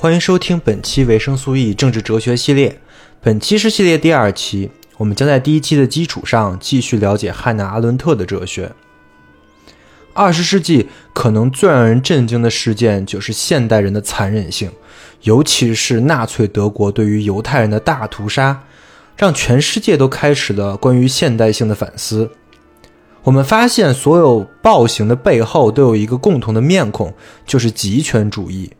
欢迎收听本期维生素 E 政治哲学系列。本期是系列第二期，我们将在第一期的基础上继续了解汉娜·阿伦特的哲学。二十世纪可能最让人震惊的事件就是现代人的残忍性，尤其是纳粹德国对于犹太人的大屠杀，让全世界都开始了关于现代性的反思。我们发现，所有暴行的背后都有一个共同的面孔，就是极权主义。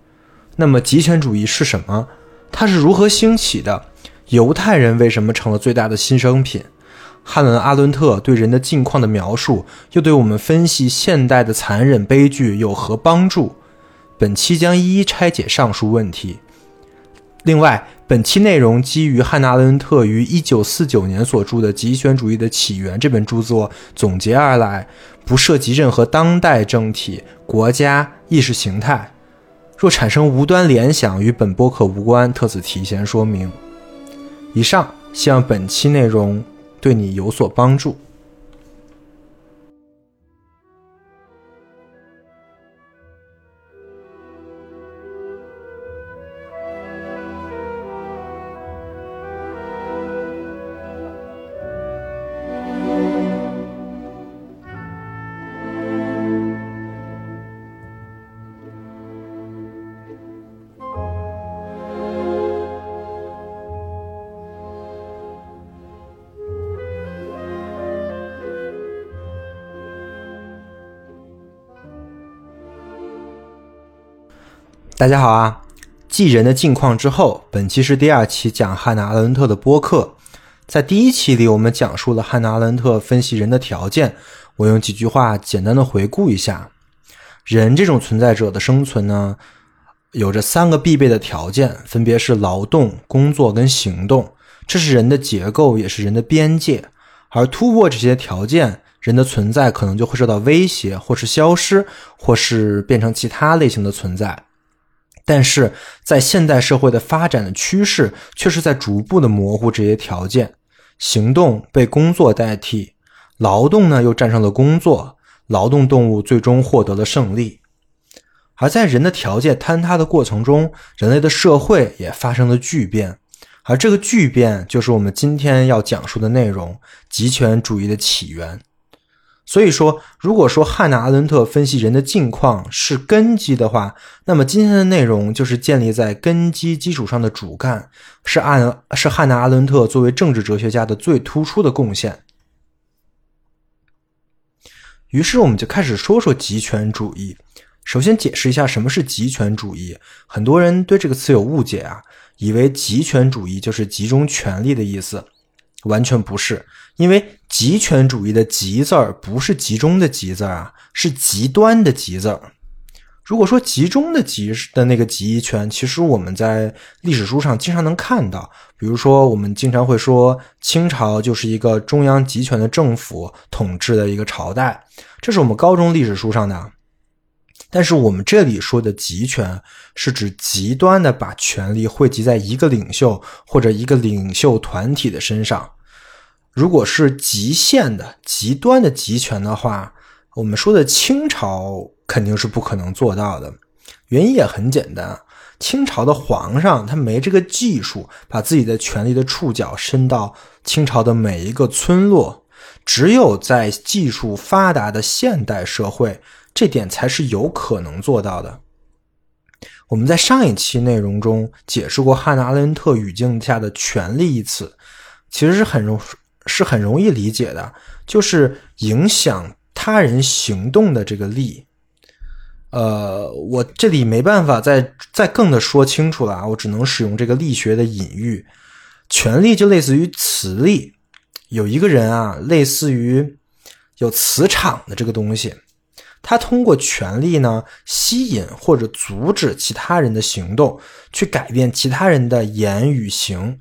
那么极权主义是什么？它是如何兴起的？犹太人为什么成了最大的新生品？汉伦·阿伦特对人的境况的描述，又对我们分析现代的残忍悲剧有何帮助？本期将一一拆解上述问题。另外，本期内容基于汉娜·阿伦特于1949年所著的《极权主义的起源》这本著作总结而来，不涉及任何当代政体、国家、意识形态。若产生无端联想，与本播客无关，特此提前说明。以上，希望本期内容对你有所帮助。大家好啊！继人的近况之后，本期是第二期讲汉娜·阿伦特的播客。在第一期里，我们讲述了汉娜·阿伦特分析人的条件。我用几句话简单的回顾一下：人这种存在者的生存呢，有着三个必备的条件，分别是劳动、工作跟行动。这是人的结构，也是人的边界。而突破这些条件，人的存在可能就会受到威胁，或是消失，或是变成其他类型的存在。但是在现代社会的发展的趋势，却是在逐步的模糊这些条件，行动被工作代替，劳动呢又战胜了工作，劳动动物最终获得了胜利。而在人的条件坍塌的过程中，人类的社会也发生了巨变，而这个巨变就是我们今天要讲述的内容——极权主义的起源。所以说，如果说汉娜·阿伦特分析人的境况是根基的话，那么今天的内容就是建立在根基基础上的主干，是按是汉娜·阿伦特作为政治哲学家的最突出的贡献。于是，我们就开始说说极权主义。首先，解释一下什么是极权主义。很多人对这个词有误解啊，以为极权主义就是集中权力的意思。完全不是，因为极权主义的“极”字儿不是集中的“极”字啊，是极端的“极”字儿。如果说集中的“极”的那个集权，其实我们在历史书上经常能看到，比如说我们经常会说清朝就是一个中央集权的政府统治的一个朝代，这是我们高中历史书上的。但是我们这里说的集权，是指极端的把权力汇集在一个领袖或者一个领袖团体的身上。如果是极限的、极端的集权的话，我们说的清朝肯定是不可能做到的。原因也很简单，清朝的皇上他没这个技术，把自己的权力的触角伸到清朝的每一个村落。只有在技术发达的现代社会。这点才是有可能做到的。我们在上一期内容中解释过汉娜·阿伦特语境下的“权力”一词，其实是很容是很容易理解的，就是影响他人行动的这个力。呃，我这里没办法再再更的说清楚了啊，我只能使用这个力学的隐喻。权力就类似于磁力，有一个人啊，类似于有磁场的这个东西，他通过权力呢吸引或者阻止其他人的行动，去改变其他人的言语行，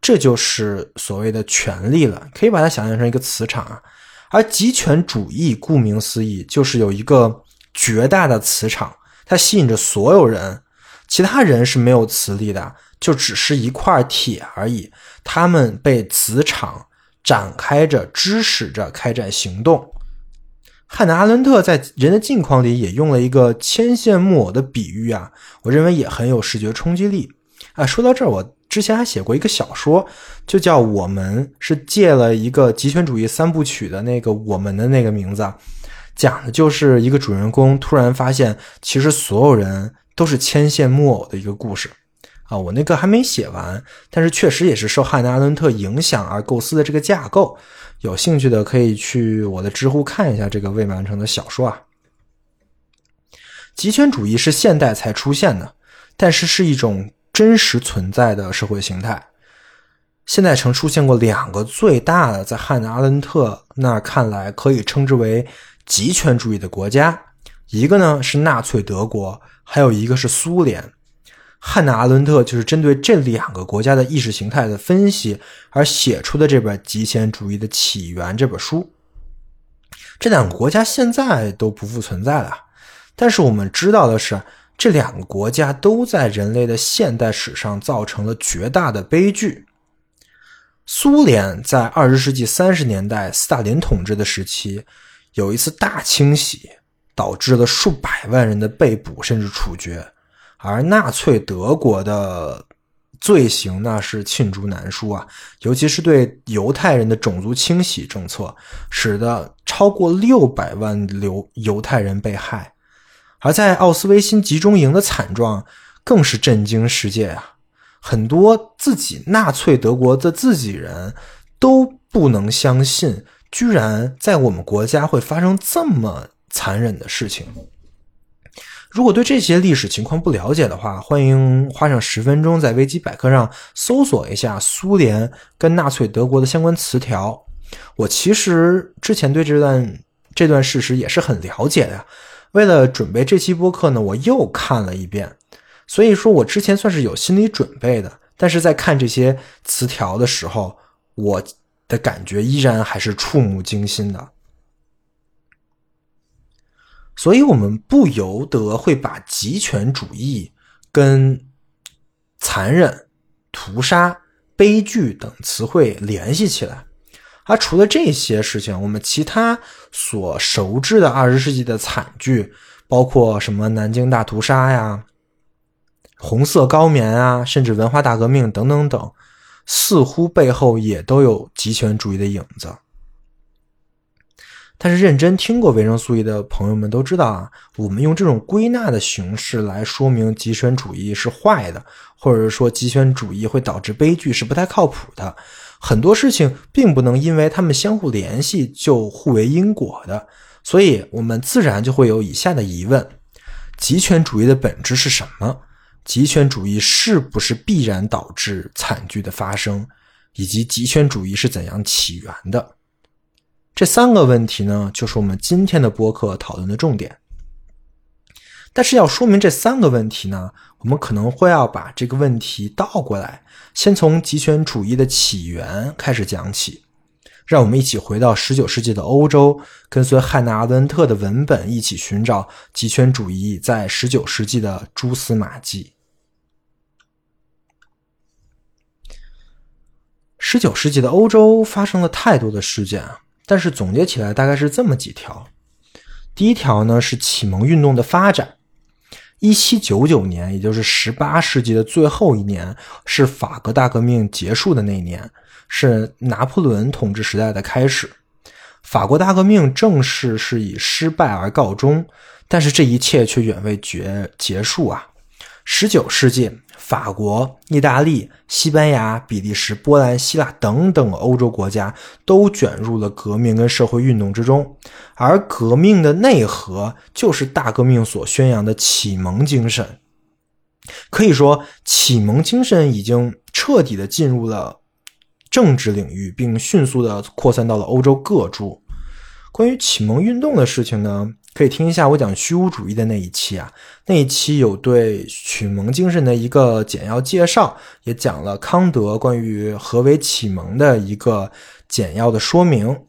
这就是所谓的权力了。可以把它想象成一个磁场啊。而极权主义顾名思义，就是有一个。绝大的磁场，它吸引着所有人，其他人是没有磁力的，就只是一块铁而已。他们被磁场展开着，支持着开展行动。汉娜·阿伦特在《人的境况》里也用了一个牵线木偶的比喻啊，我认为也很有视觉冲击力啊。说到这儿，我之前还写过一个小说，就叫《我们》，是借了一个极权主义三部曲的那个“我们”的那个名字。讲的就是一个主人公突然发现，其实所有人都是牵线木偶的一个故事啊！我那个还没写完，但是确实也是受汉娜·阿伦特影响而构思的这个架构。有兴趣的可以去我的知乎看一下这个未完成的小说啊。极权主义是现代才出现的，但是是一种真实存在的社会形态。现在曾出现过两个最大的，在汉娜·阿伦特那儿看来可以称之为。极权主义的国家，一个呢是纳粹德国，还有一个是苏联。汉娜·阿伦特就是针对这两个国家的意识形态的分析而写出的这本《极权主义的起源》这本书。这两个国家现在都不复存在了，但是我们知道的是，这两个国家都在人类的现代史上造成了绝大的悲剧。苏联在二十世纪三十年代斯大林统治的时期。有一次大清洗，导致了数百万人的被捕甚至处决，而纳粹德国的罪行那是罄竹难书啊，尤其是对犹太人的种族清洗政策，使得超过六百万留犹太人被害，而在奥斯维辛集中营的惨状更是震惊世界啊！很多自己纳粹德国的自己人都不能相信。居然在我们国家会发生这么残忍的事情！如果对这些历史情况不了解的话，欢迎花上十分钟在维基百科上搜索一下苏联跟纳粹德国的相关词条。我其实之前对这段这段事实也是很了解的，为了准备这期播客呢，我又看了一遍。所以说我之前算是有心理准备的，但是在看这些词条的时候，我。的感觉依然还是触目惊心的，所以我们不由得会把极权主义跟残忍、屠杀、悲剧等词汇联系起来。而除了这些事情，我们其他所熟知的二十世纪的惨剧，包括什么南京大屠杀呀、红色高棉啊，甚至文化大革命等等等。似乎背后也都有极权主义的影子，但是认真听过维生素 E 的朋友们都知道啊，我们用这种归纳的形式来说明极权主义是坏的，或者说极权主义会导致悲剧是不太靠谱的。很多事情并不能因为它们相互联系就互为因果的，所以我们自然就会有以下的疑问：极权主义的本质是什么？极权主义是不是必然导致惨剧的发生，以及极权主义是怎样起源的？这三个问题呢，就是我们今天的播客讨论的重点。但是要说明这三个问题呢，我们可能会要把这个问题倒过来，先从极权主义的起源开始讲起。让我们一起回到十九世纪的欧洲，跟随汉娜·阿伦特的文本，一起寻找极权主义在十九世纪的蛛丝马迹。十九世纪的欧洲发生了太多的事件啊，但是总结起来大概是这么几条。第一条呢是启蒙运动的发展。一七九九年，也就是十八世纪的最后一年，是法国大革命结束的那一年。是拿破仑统治时代的开始，法国大革命正式是以失败而告终，但是这一切却远未结结束啊！十九世纪，法国、意大利、西班牙、比利时、波兰、希腊等等欧洲国家都卷入了革命跟社会运动之中，而革命的内核就是大革命所宣扬的启蒙精神。可以说，启蒙精神已经彻底的进入了政治领域，并迅速的扩散到了欧洲各处。关于启蒙运动的事情呢，可以听一下我讲虚无主义的那一期啊，那一期有对启蒙精神的一个简要介绍，也讲了康德关于何为启蒙的一个简要的说明。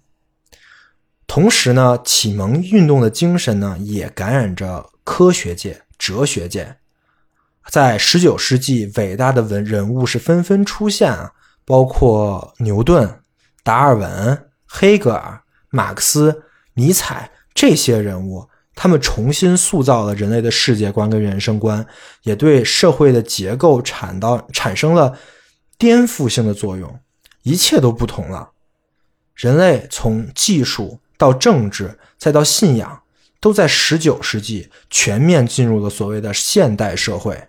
同时呢，启蒙运动的精神呢，也感染着科学界、哲学界。在十九世纪，伟大的文人物是纷纷出现啊，包括牛顿、达尔文、黑格尔、马克思、尼采这些人物，他们重新塑造了人类的世界观跟人生观，也对社会的结构产到产生了颠覆性的作用，一切都不同了。人类从技术到政治再到信仰，都在十九世纪全面进入了所谓的现代社会。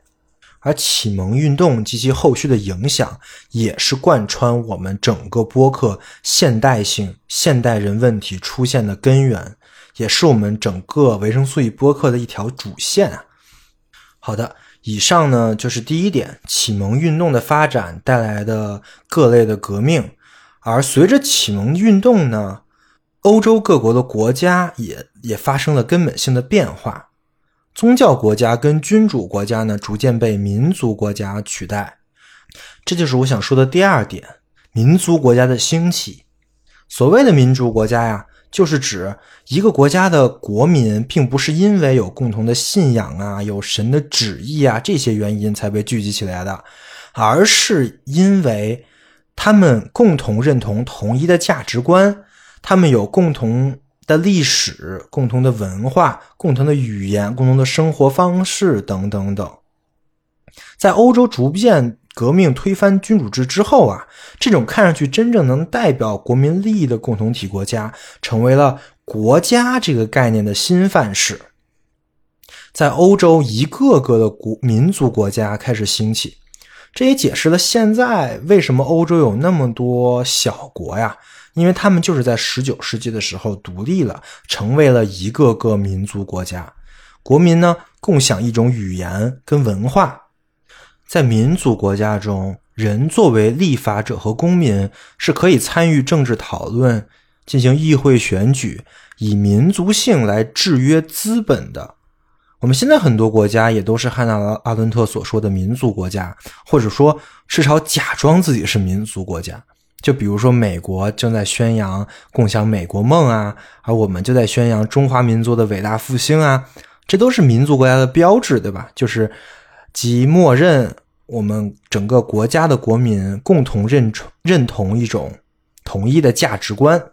而启蒙运动及其后续的影响，也是贯穿我们整个播客现代性、现代人问题出现的根源，也是我们整个维生素 E 播客的一条主线啊。好的，以上呢就是第一点，启蒙运动的发展带来的各类的革命，而随着启蒙运动呢，欧洲各国的国家也也发生了根本性的变化。宗教国家跟君主国家呢，逐渐被民族国家取代，这就是我想说的第二点：民族国家的兴起。所谓的民族国家呀，就是指一个国家的国民，并不是因为有共同的信仰啊、有神的旨意啊这些原因才被聚集起来的，而是因为他们共同认同统一的价值观，他们有共同。的历史、共同的文化、共同的语言、共同的生活方式等等等，在欧洲逐渐革命推翻君主制之后啊，这种看上去真正能代表国民利益的共同体国家，成为了国家这个概念的新范式。在欧洲，一个个的国民族国家开始兴起，这也解释了现在为什么欧洲有那么多小国呀。因为他们就是在十九世纪的时候独立了，成为了一个个民族国家，国民呢共享一种语言跟文化。在民族国家中，人作为立法者和公民是可以参与政治讨论、进行议会选举，以民族性来制约资本的。我们现在很多国家也都是汉娜·阿伦特所说的民族国家，或者说至少假装自己是民族国家。就比如说，美国正在宣扬共享美国梦啊，而我们就在宣扬中华民族的伟大复兴啊，这都是民族国家的标志，对吧？就是即默认我们整个国家的国民共同认认同一种统一的价值观。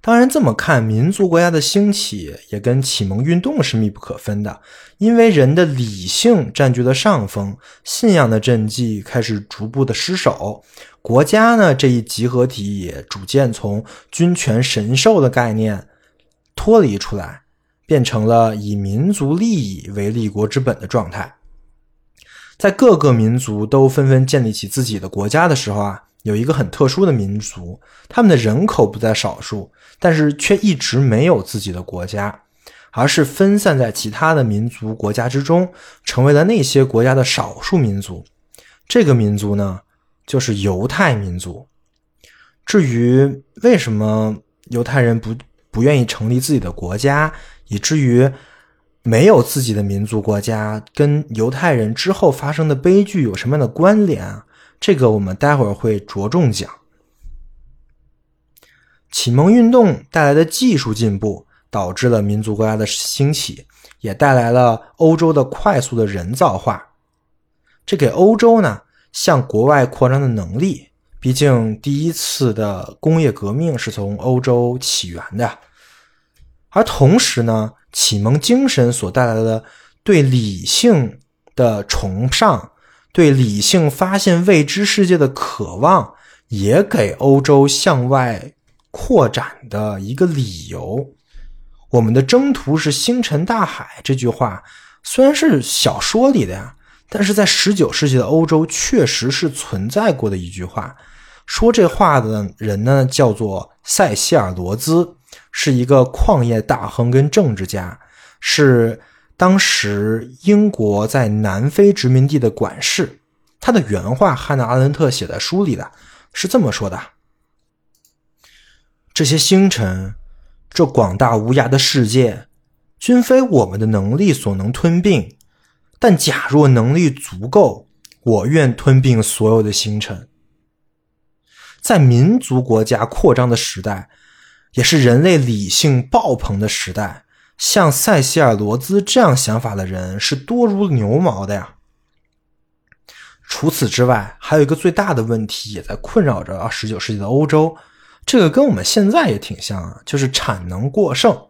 当然，这么看，民族国家的兴起也跟启蒙运动是密不可分的，因为人的理性占据了上风，信仰的政绩开始逐步的失守。国家呢这一集合体也逐渐从君权神授的概念脱离出来，变成了以民族利益为立国之本的状态。在各个民族都纷纷建立起自己的国家的时候啊，有一个很特殊的民族，他们的人口不在少数，但是却一直没有自己的国家，而是分散在其他的民族国家之中，成为了那些国家的少数民族。这个民族呢？就是犹太民族。至于为什么犹太人不不愿意成立自己的国家，以至于没有自己的民族国家，跟犹太人之后发生的悲剧有什么样的关联啊？这个我们待会儿会着重讲。启蒙运动带来的技术进步，导致了民族国家的兴起，也带来了欧洲的快速的人造化。这给欧洲呢？向国外扩张的能力，毕竟第一次的工业革命是从欧洲起源的，而同时呢，启蒙精神所带来的对理性的崇尚，对理性发现未知世界的渴望，也给欧洲向外扩展的一个理由。我们的征途是星辰大海这句话。虽然是小说里的呀，但是在十九世纪的欧洲确实是存在过的一句话。说这话的人呢，叫做塞西尔罗兹，是一个矿业大亨跟政治家，是当时英国在南非殖民地的管事。他的原话，汉娜·阿伦特写在书里的是这么说的：“这些星辰，这广大无涯的世界，均非我们的能力所能吞并。但假若能力足够，我愿吞并所有的星辰。在民族国家扩张的时代，也是人类理性爆棚的时代。像塞西尔·罗兹这样想法的人，是多如牛毛的呀。”除此之外，还有一个最大的问题也在困扰着啊，十九世纪的欧洲。这个跟我们现在也挺像啊，就是产能过剩。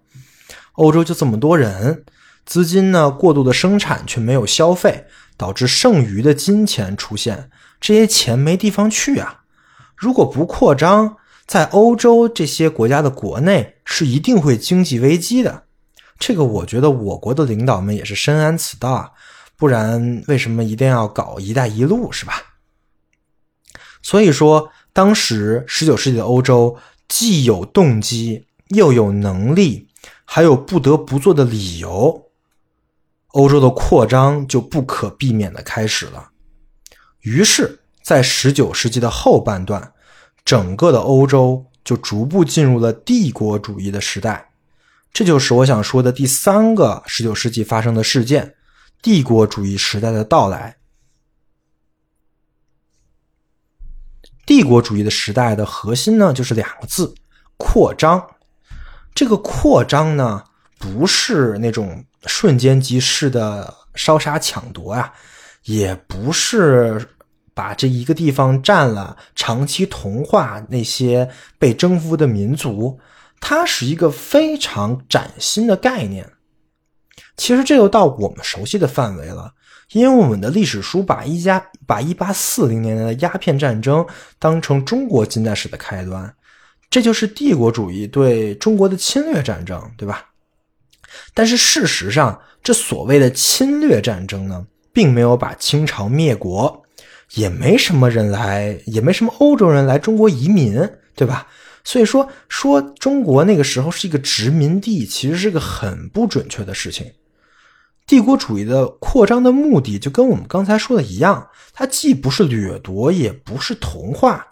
欧洲就这么多人，资金呢过度的生产却没有消费，导致剩余的金钱出现，这些钱没地方去啊。如果不扩张，在欧洲这些国家的国内是一定会经济危机的。这个我觉得我国的领导们也是深谙此道啊。不然，为什么一定要搞“一带一路”是吧？所以说，当时十九世纪的欧洲既有动机，又有能力，还有不得不做的理由，欧洲的扩张就不可避免的开始了。于是，在十九世纪的后半段，整个的欧洲就逐步进入了帝国主义的时代。这就是我想说的第三个十九世纪发生的事件。帝国主义时代的到来，帝国主义的时代的核心呢，就是两个字：扩张。这个扩张呢，不是那种瞬间即逝的烧杀抢夺啊，也不是把这一个地方占了，长期同化那些被征服的民族，它是一个非常崭新的概念。其实这就到我们熟悉的范围了，因为我们的历史书把一加把一八四零年的鸦片战争当成中国近代史的开端，这就是帝国主义对中国的侵略战争，对吧？但是事实上，这所谓的侵略战争呢，并没有把清朝灭国，也没什么人来，也没什么欧洲人来中国移民，对吧？所以说，说中国那个时候是一个殖民地，其实是个很不准确的事情。帝国主义的扩张的目的就跟我们刚才说的一样，它既不是掠夺，也不是同化，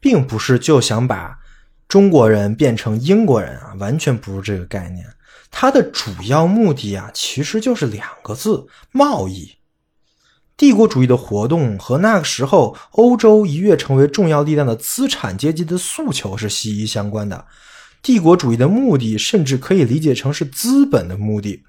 并不是就想把中国人变成英国人啊，完全不是这个概念。它的主要目的啊，其实就是两个字：贸易。帝国主义的活动和那个时候欧洲一跃成为重要力量的资产阶级的诉求是息息相关的。帝国主义的目的甚至可以理解成是资本的目的。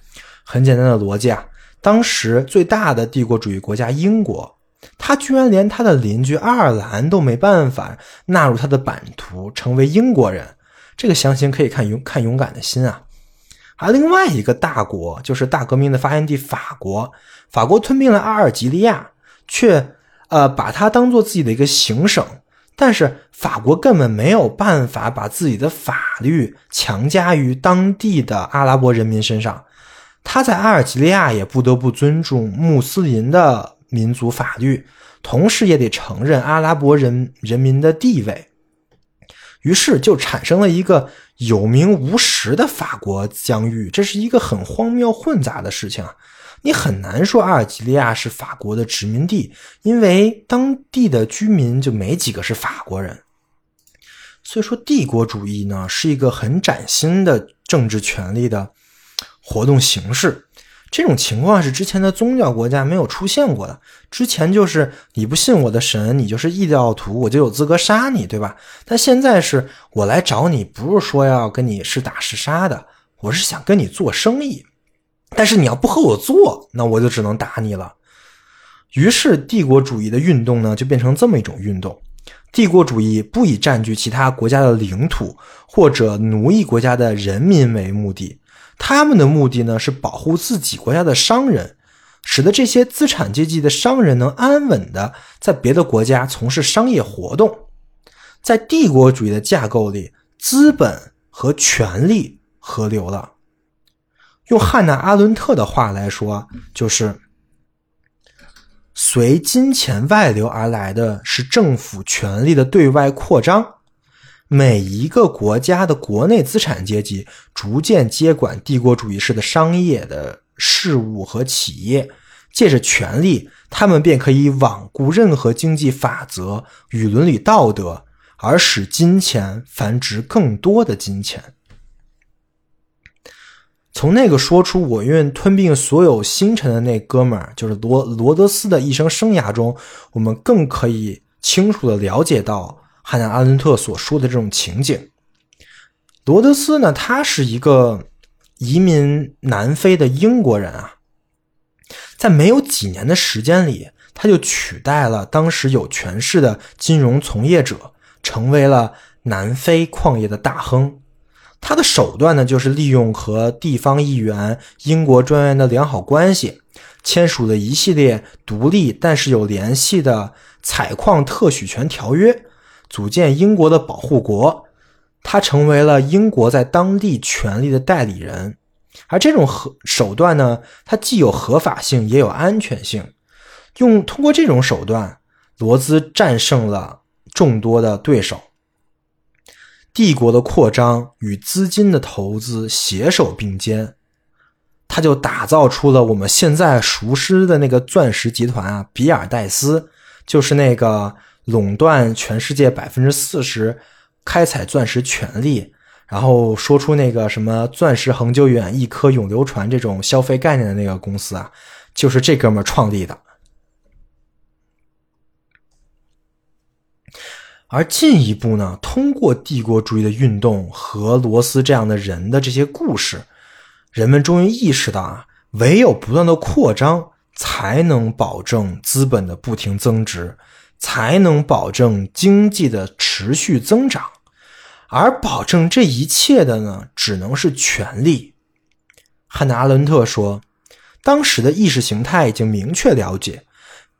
很简单的逻辑啊，当时最大的帝国主义国家英国，他居然连他的邻居爱尔兰都没办法纳入他的版图，成为英国人。这个详情可以看勇看勇敢的心啊。而另外一个大国就是大革命的发源地法国，法国吞并了阿尔及利亚，却呃把它当做自己的一个行省，但是法国根本没有办法把自己的法律强加于当地的阿拉伯人民身上。他在阿尔及利亚也不得不尊重穆斯林的民族法律，同时也得承认阿拉伯人人民的地位。于是就产生了一个有名无实的法国疆域，这是一个很荒谬混杂的事情啊！你很难说阿尔及利亚是法国的殖民地，因为当地的居民就没几个是法国人。所以说，帝国主义呢是一个很崭新的政治权利的。活动形式，这种情况是之前的宗教国家没有出现过的。之前就是你不信我的神，你就是异教徒，我就有资格杀你，对吧？但现在是我来找你，不是说要跟你是打是杀的，我是想跟你做生意。但是你要不和我做，那我就只能打你了。于是帝国主义的运动呢，就变成这么一种运动：帝国主义不以占据其他国家的领土或者奴役国家的人民为目的。他们的目的呢是保护自己国家的商人，使得这些资产阶级的商人能安稳的在别的国家从事商业活动。在帝国主义的架构里，资本和权力合流了。用汉娜·阿伦特的话来说，就是随金钱外流而来的是政府权力的对外扩张。每一个国家的国内资产阶级逐渐接管帝国主义式的商业的事务和企业，借着权力，他们便可以罔顾任何经济法则与伦理道德，而使金钱繁殖更多的金钱。从那个说出“我愿吞并所有星辰”的那哥们儿，就是罗罗德斯的一生生涯中，我们更可以清楚的了解到汉娜·阿伦特所说的这种情景。罗德斯呢，他是一个移民南非的英国人啊，在没有几年的时间里，他就取代了当时有权势的金融从业者，成为了南非矿业的大亨。他的手段呢，就是利用和地方议员、英国专员的良好关系，签署了一系列独立但是有联系的采矿特许权条约，组建英国的保护国。他成为了英国在当地权力的代理人。而这种合手段呢，它既有合法性，也有安全性。用通过这种手段，罗兹战胜了众多的对手。帝国的扩张与资金的投资携手并肩，他就打造出了我们现在熟知的那个钻石集团啊，比尔戴斯就是那个垄断全世界百分之四十开采钻石权利，然后说出那个什么“钻石恒久远，一颗永流传”这种消费概念的那个公司啊，就是这哥们儿创立的。而进一步呢，通过帝国主义的运动和罗斯这样的人的这些故事，人们终于意识到啊，唯有不断的扩张，才能保证资本的不停增值，才能保证经济的持续增长。而保证这一切的呢，只能是权力。汉娜·阿伦特说，当时的意识形态已经明确了解，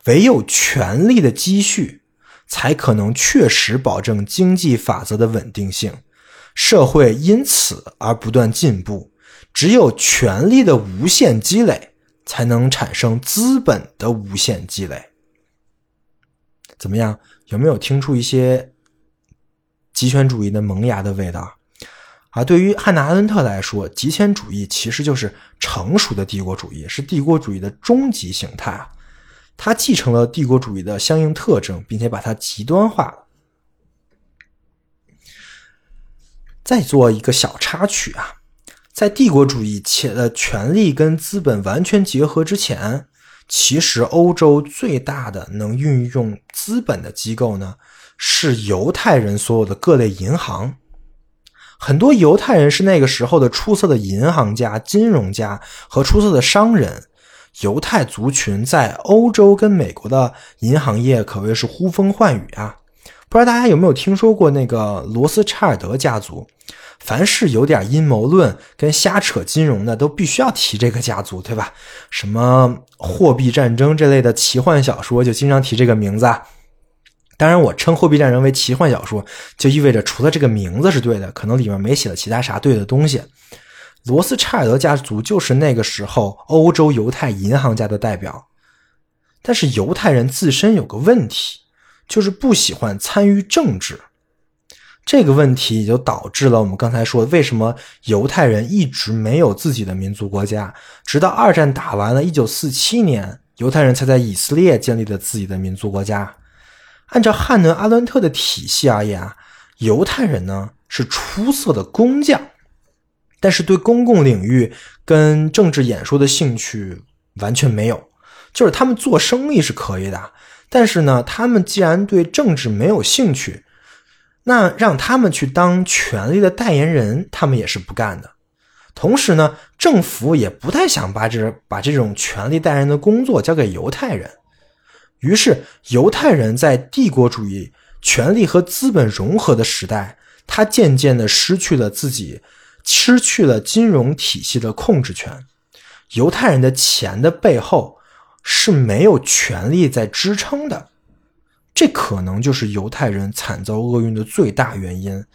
唯有权力的积蓄。才可能确实保证经济法则的稳定性，社会因此而不断进步。只有权力的无限积累，才能产生资本的无限积累。怎么样？有没有听出一些极权主义的萌芽的味道？而对于汉娜·阿伦特来说，极权主义其实就是成熟的帝国主义，是帝国主义的终极形态啊。他继承了帝国主义的相应特征，并且把它极端化了。再做一个小插曲啊，在帝国主义且的权力跟资本完全结合之前，其实欧洲最大的能运用资本的机构呢，是犹太人所有的各类银行。很多犹太人是那个时候的出色的银行家、金融家和出色的商人。犹太族群在欧洲跟美国的银行业可谓是呼风唤雨啊！不知道大家有没有听说过那个罗斯柴尔德家族？凡是有点阴谋论跟瞎扯金融的，都必须要提这个家族，对吧？什么货币战争这类的奇幻小说就经常提这个名字。当然，我称货币战争为奇幻小说，就意味着除了这个名字是对的，可能里面没写了其他啥对的东西。罗斯柴尔德家族就是那个时候欧洲犹太银行家的代表，但是犹太人自身有个问题，就是不喜欢参与政治。这个问题也就导致了我们刚才说，为什么犹太人一直没有自己的民族国家，直到二战打完了，一九四七年，犹太人才在以色列建立了自己的民族国家。按照汉能阿伦特的体系而言啊，犹太人呢是出色的工匠。但是对公共领域跟政治演说的兴趣完全没有，就是他们做生意是可以的，但是呢，他们既然对政治没有兴趣，那让他们去当权力的代言人，他们也是不干的。同时呢，政府也不太想把这把这种权力代言人的工作交给犹太人，于是犹太人在帝国主义权力和资本融合的时代，他渐渐的失去了自己。失去了金融体系的控制权，犹太人的钱的背后是没有权力在支撑的，这可能就是犹太人惨遭厄运的最大原因。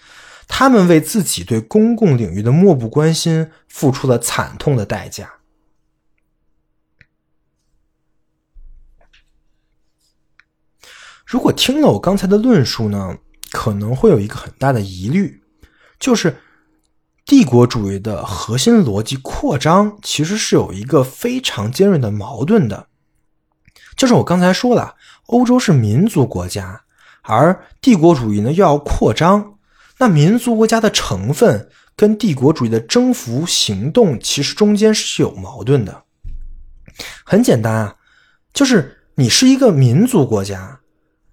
他们为自己对公共领域的漠不关心付出了惨痛的代价。如果听了我刚才的论述呢，可能会有一个很大的疑虑，就是帝国主义的核心逻辑扩张其实是有一个非常尖锐的矛盾的，就是我刚才说了，欧洲是民族国家，而帝国主义呢又要扩张，那民族国家的成分跟帝国主义的征服行动其实中间是有矛盾的。很简单啊，就是你是一个民族国家。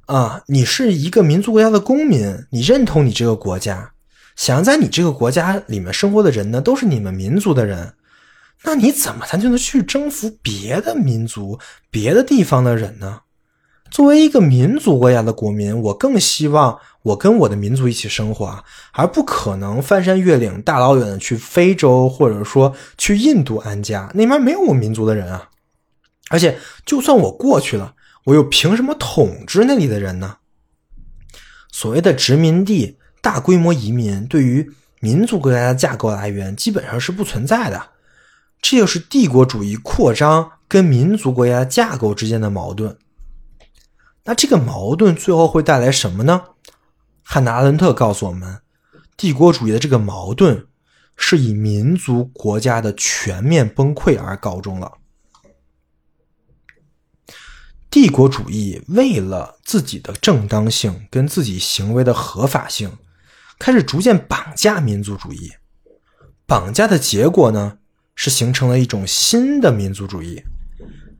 啊，你是一个民族国家的公民，你认同你这个国家，想在你这个国家里面生活的人呢，都是你们民族的人，那你怎么才能去征服别的民族、别的地方的人呢？作为一个民族国家的国民，我更希望我跟我的民族一起生活，而不可能翻山越岭、大老远的去非洲，或者说去印度安家，那边没有我民族的人啊。而且，就算我过去了。我又凭什么统治那里的人呢？所谓的殖民地大规模移民，对于民族国家的架构来源基本上是不存在的。这就是帝国主义扩张跟民族国家架构之间的矛盾。那这个矛盾最后会带来什么呢？汉娜·阿伦特告诉我们，帝国主义的这个矛盾是以民族国家的全面崩溃而告终了。帝国主义为了自己的正当性跟自己行为的合法性，开始逐渐绑架民族主义。绑架的结果呢，是形成了一种新的民族主义。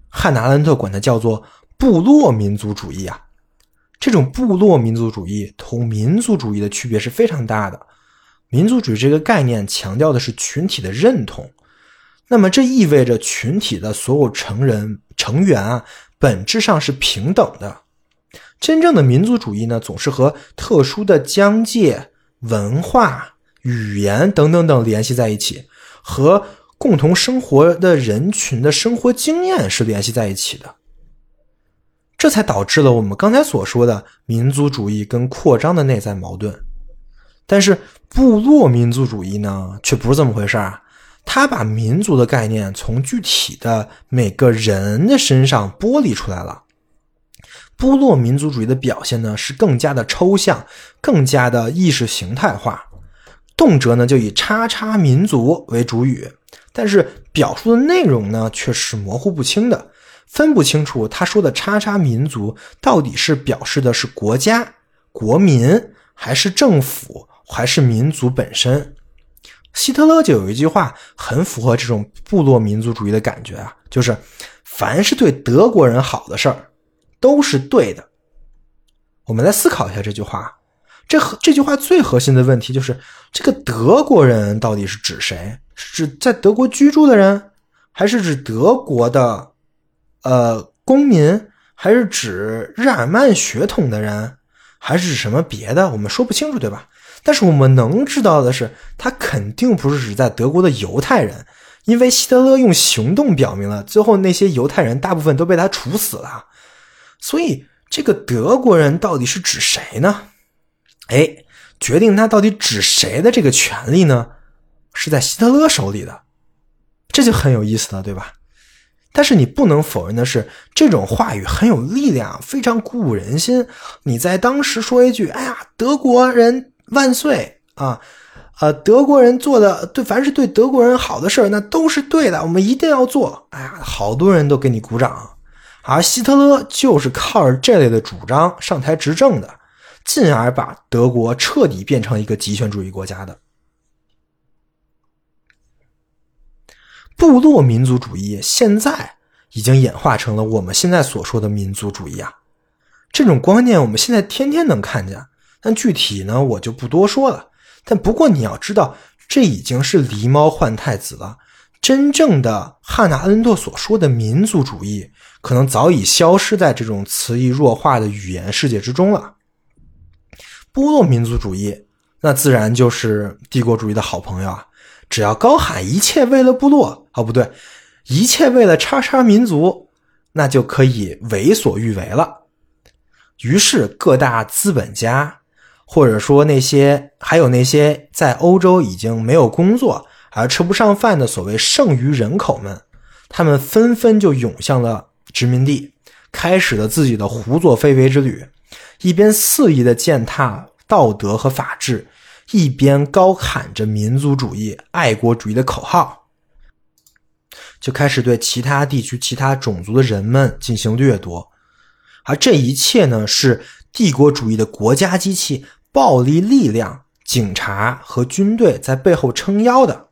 汉娜·阿伦特管它叫做部落民族主义啊。这种部落民族主义同民族主义的区别是非常大的。民族主义这个概念强调的是群体的认同，那么这意味着群体的所有成人成员啊。本质上是平等的。真正的民族主义呢，总是和特殊的疆界、文化、语言等等等联系在一起，和共同生活的人群的生活经验是联系在一起的。这才导致了我们刚才所说的民族主义跟扩张的内在矛盾。但是部落民族主义呢，却不是这么回事儿。他把民族的概念从具体的每个人的身上剥离出来了。部落民族主义的表现呢，是更加的抽象，更加的意识形态化，动辄呢就以“叉叉民族”为主语，但是表述的内容呢却是模糊不清的，分不清楚他说的“叉叉民族”到底是表示的是国家、国民，还是政府，还是民族本身。希特勒就有一句话很符合这种部落民族主义的感觉啊，就是凡是对德国人好的事儿都是对的。我们来思考一下这句话，这这句话最核心的问题就是这个德国人到底是指谁？是指在德国居住的人，还是指德国的呃公民，还是指日耳曼血统的人，还是什么别的？我们说不清楚，对吧？但是我们能知道的是，他肯定不是指在德国的犹太人，因为希特勒用行动表明了，最后那些犹太人大部分都被他处死了。所以，这个德国人到底是指谁呢？哎，决定他到底指谁的这个权利呢，是在希特勒手里的，这就很有意思了，对吧？但是你不能否认的是，这种话语很有力量，非常鼓舞人心。你在当时说一句：“哎呀，德国人。”万岁啊！呃，德国人做的对，凡是对德国人好的事儿，那都是对的，我们一定要做。哎呀，好多人都给你鼓掌。而希特勒就是靠着这类的主张上台执政的，进而把德国彻底变成一个极权主义国家的。部落民族主义现在已经演化成了我们现在所说的民族主义啊！这种观念我们现在天天能看见。但具体呢，我就不多说了。但不过你要知道，这已经是狸猫换太子了。真正的汉娜·恩特所说的民族主义，可能早已消失在这种词义弱化的语言世界之中了。部落民族主义，那自然就是帝国主义的好朋友啊！只要高喊一切为了部落，哦不对，一切为了叉叉民族，那就可以为所欲为了。于是各大资本家。或者说那些还有那些在欧洲已经没有工作而吃不上饭的所谓剩余人口们，他们纷纷就涌向了殖民地，开始了自己的胡作非为之旅，一边肆意的践踏道德和法治，一边高喊着民族主义、爱国主义的口号，就开始对其他地区、其他种族的人们进行掠夺，而这一切呢，是帝国主义的国家机器。暴力力量、警察和军队在背后撑腰的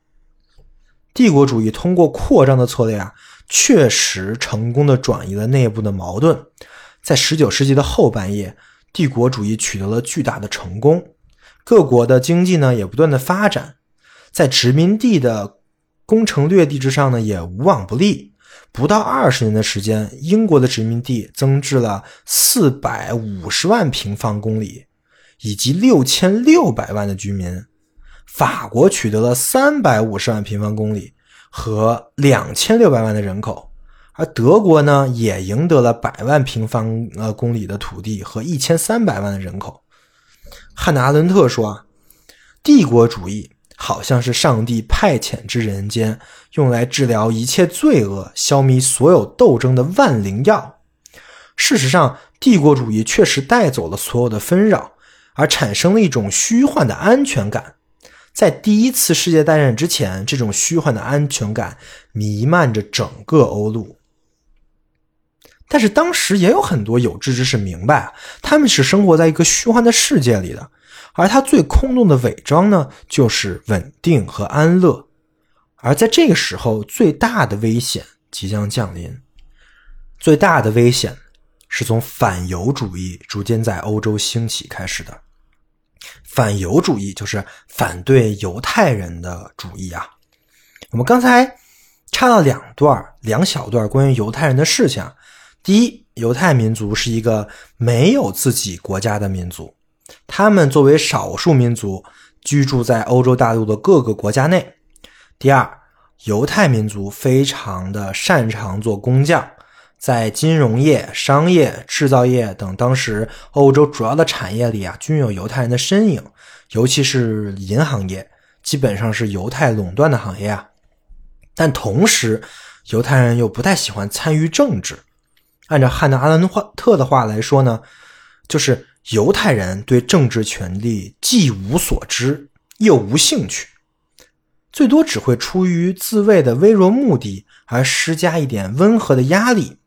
帝国主义，通过扩张的策略啊，确实成功的转移了内部的矛盾。在十九世纪的后半叶，帝国主义取得了巨大的成功，各国的经济呢也不断的发展，在殖民地的攻城略地之上呢也无往不利。不到二十年的时间，英国的殖民地增至了四百五十万平方公里。以及六千六百万的居民，法国取得了三百五十万平方公里和两千六百万的人口，而德国呢也赢得了百万平方呃公里的土地和一千三百万的人口。汉娜·阿伦特说啊，帝国主义好像是上帝派遣至人间，用来治疗一切罪恶、消弭所有斗争的万灵药。事实上，帝国主义确实带走了所有的纷扰。而产生了一种虚幻的安全感，在第一次世界大战之前，这种虚幻的安全感弥漫着整个欧陆。但是当时也有很多有志之士明白，他们是生活在一个虚幻的世界里的，而他最空洞的伪装呢，就是稳定和安乐。而在这个时候，最大的危险即将降临，最大的危险。是从反犹主义逐渐在欧洲兴起开始的。反犹主义就是反对犹太人的主义啊。我们刚才插了两段两小段关于犹太人的事情。第一，犹太民族是一个没有自己国家的民族，他们作为少数民族居住在欧洲大陆的各个国家内。第二，犹太民族非常的擅长做工匠。在金融业、商业、制造业等当时欧洲主要的产业里啊，均有犹太人的身影，尤其是银行业，基本上是犹太垄断的行业啊。但同时，犹太人又不太喜欢参与政治。按照汉娜·阿伦特的话来说呢，就是犹太人对政治权力既无所知又无兴趣，最多只会出于自卫的微弱目的而施加一点温和的压力。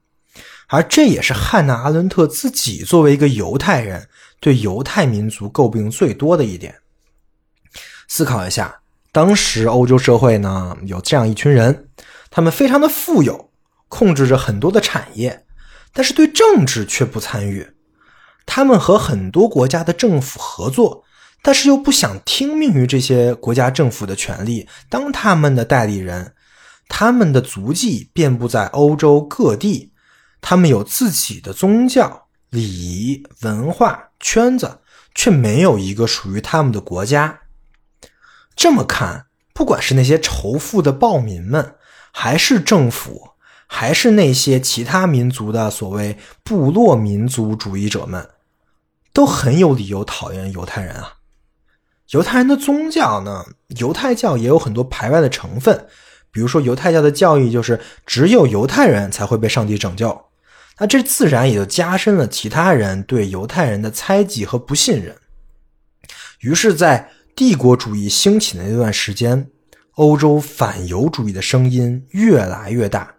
而这也是汉娜·阿伦特自己作为一个犹太人，对犹太民族诟病最多的一点。思考一下，当时欧洲社会呢，有这样一群人，他们非常的富有，控制着很多的产业，但是对政治却不参与。他们和很多国家的政府合作，但是又不想听命于这些国家政府的权利，当他们的代理人。他们的足迹遍布在欧洲各地。他们有自己的宗教、礼仪、文化圈子，却没有一个属于他们的国家。这么看，不管是那些仇富的暴民们，还是政府，还是那些其他民族的所谓部落民族主义者们，都很有理由讨厌犹太人啊。犹太人的宗教呢？犹太教也有很多排外的成分，比如说犹太教的教义就是只有犹太人才会被上帝拯救。那这自然也就加深了其他人对犹太人的猜忌和不信任。于是，在帝国主义兴起的那段时间，欧洲反犹主义的声音越来越大，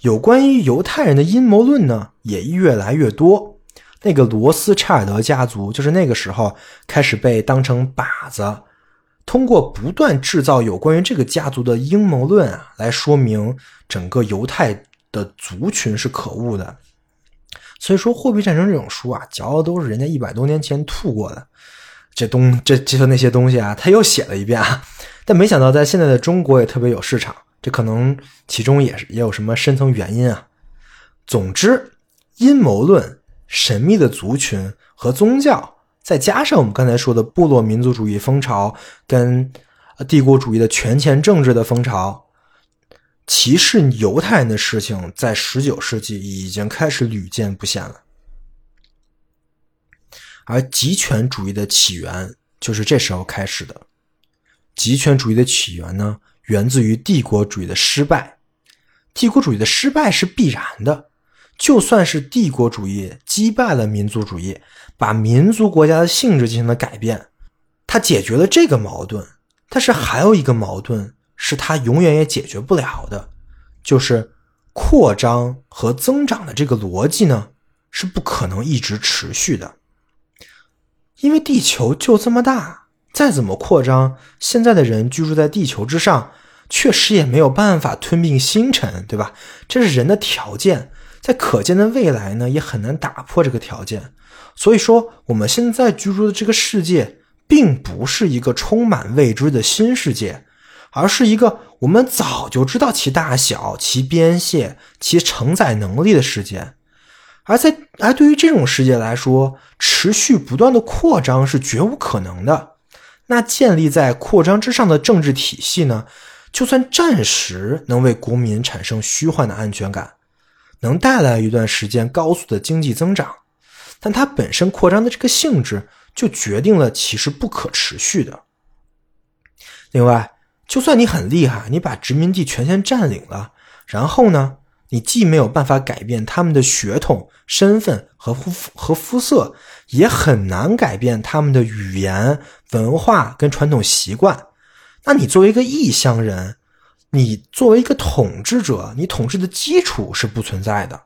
有关于犹太人的阴谋论呢也越来越多。那个罗斯柴尔德家族就是那个时候开始被当成靶子，通过不断制造有关于这个家族的阴谋论啊，来说明整个犹太的族群是可恶的。所以说，《货币战争》这种书啊，嚼的都是人家一百多年前吐过的，这东这这那些东西啊，他又写了一遍啊。但没想到，在现在的中国也特别有市场，这可能其中也是也有什么深层原因啊。总之，阴谋论、神秘的族群和宗教，再加上我们刚才说的部落民族主义风潮跟帝国主义的权钱政治的风潮。歧视犹太人的事情，在十九世纪已经开始屡见不鲜了。而极权主义的起源就是这时候开始的。极权主义的起源呢，源自于帝国主义的失败。帝国主义的失败是必然的，就算是帝国主义击败了民族主义，把民族国家的性质进行了改变，它解决了这个矛盾。但是还有一个矛盾是它永远也解决不了的，就是扩张和增长的这个逻辑呢，是不可能一直持续的，因为地球就这么大，再怎么扩张，现在的人居住在地球之上。确实也没有办法吞并星辰，对吧？这是人的条件，在可见的未来呢，也很难打破这个条件。所以说，我们现在居住的这个世界，并不是一个充满未知的新世界，而是一个我们早就知道其大小、其边界、其承载能力的世界。而在而对于这种世界来说，持续不断的扩张是绝无可能的。那建立在扩张之上的政治体系呢？就算暂时能为国民产生虚幻的安全感，能带来一段时间高速的经济增长，但它本身扩张的这个性质就决定了其是不可持续的。另外，就算你很厉害，你把殖民地全线占领了，然后呢，你既没有办法改变他们的血统、身份和肤和肤色，也很难改变他们的语言、文化跟传统习惯。那你作为一个异乡人，你作为一个统治者，你统治的基础是不存在的。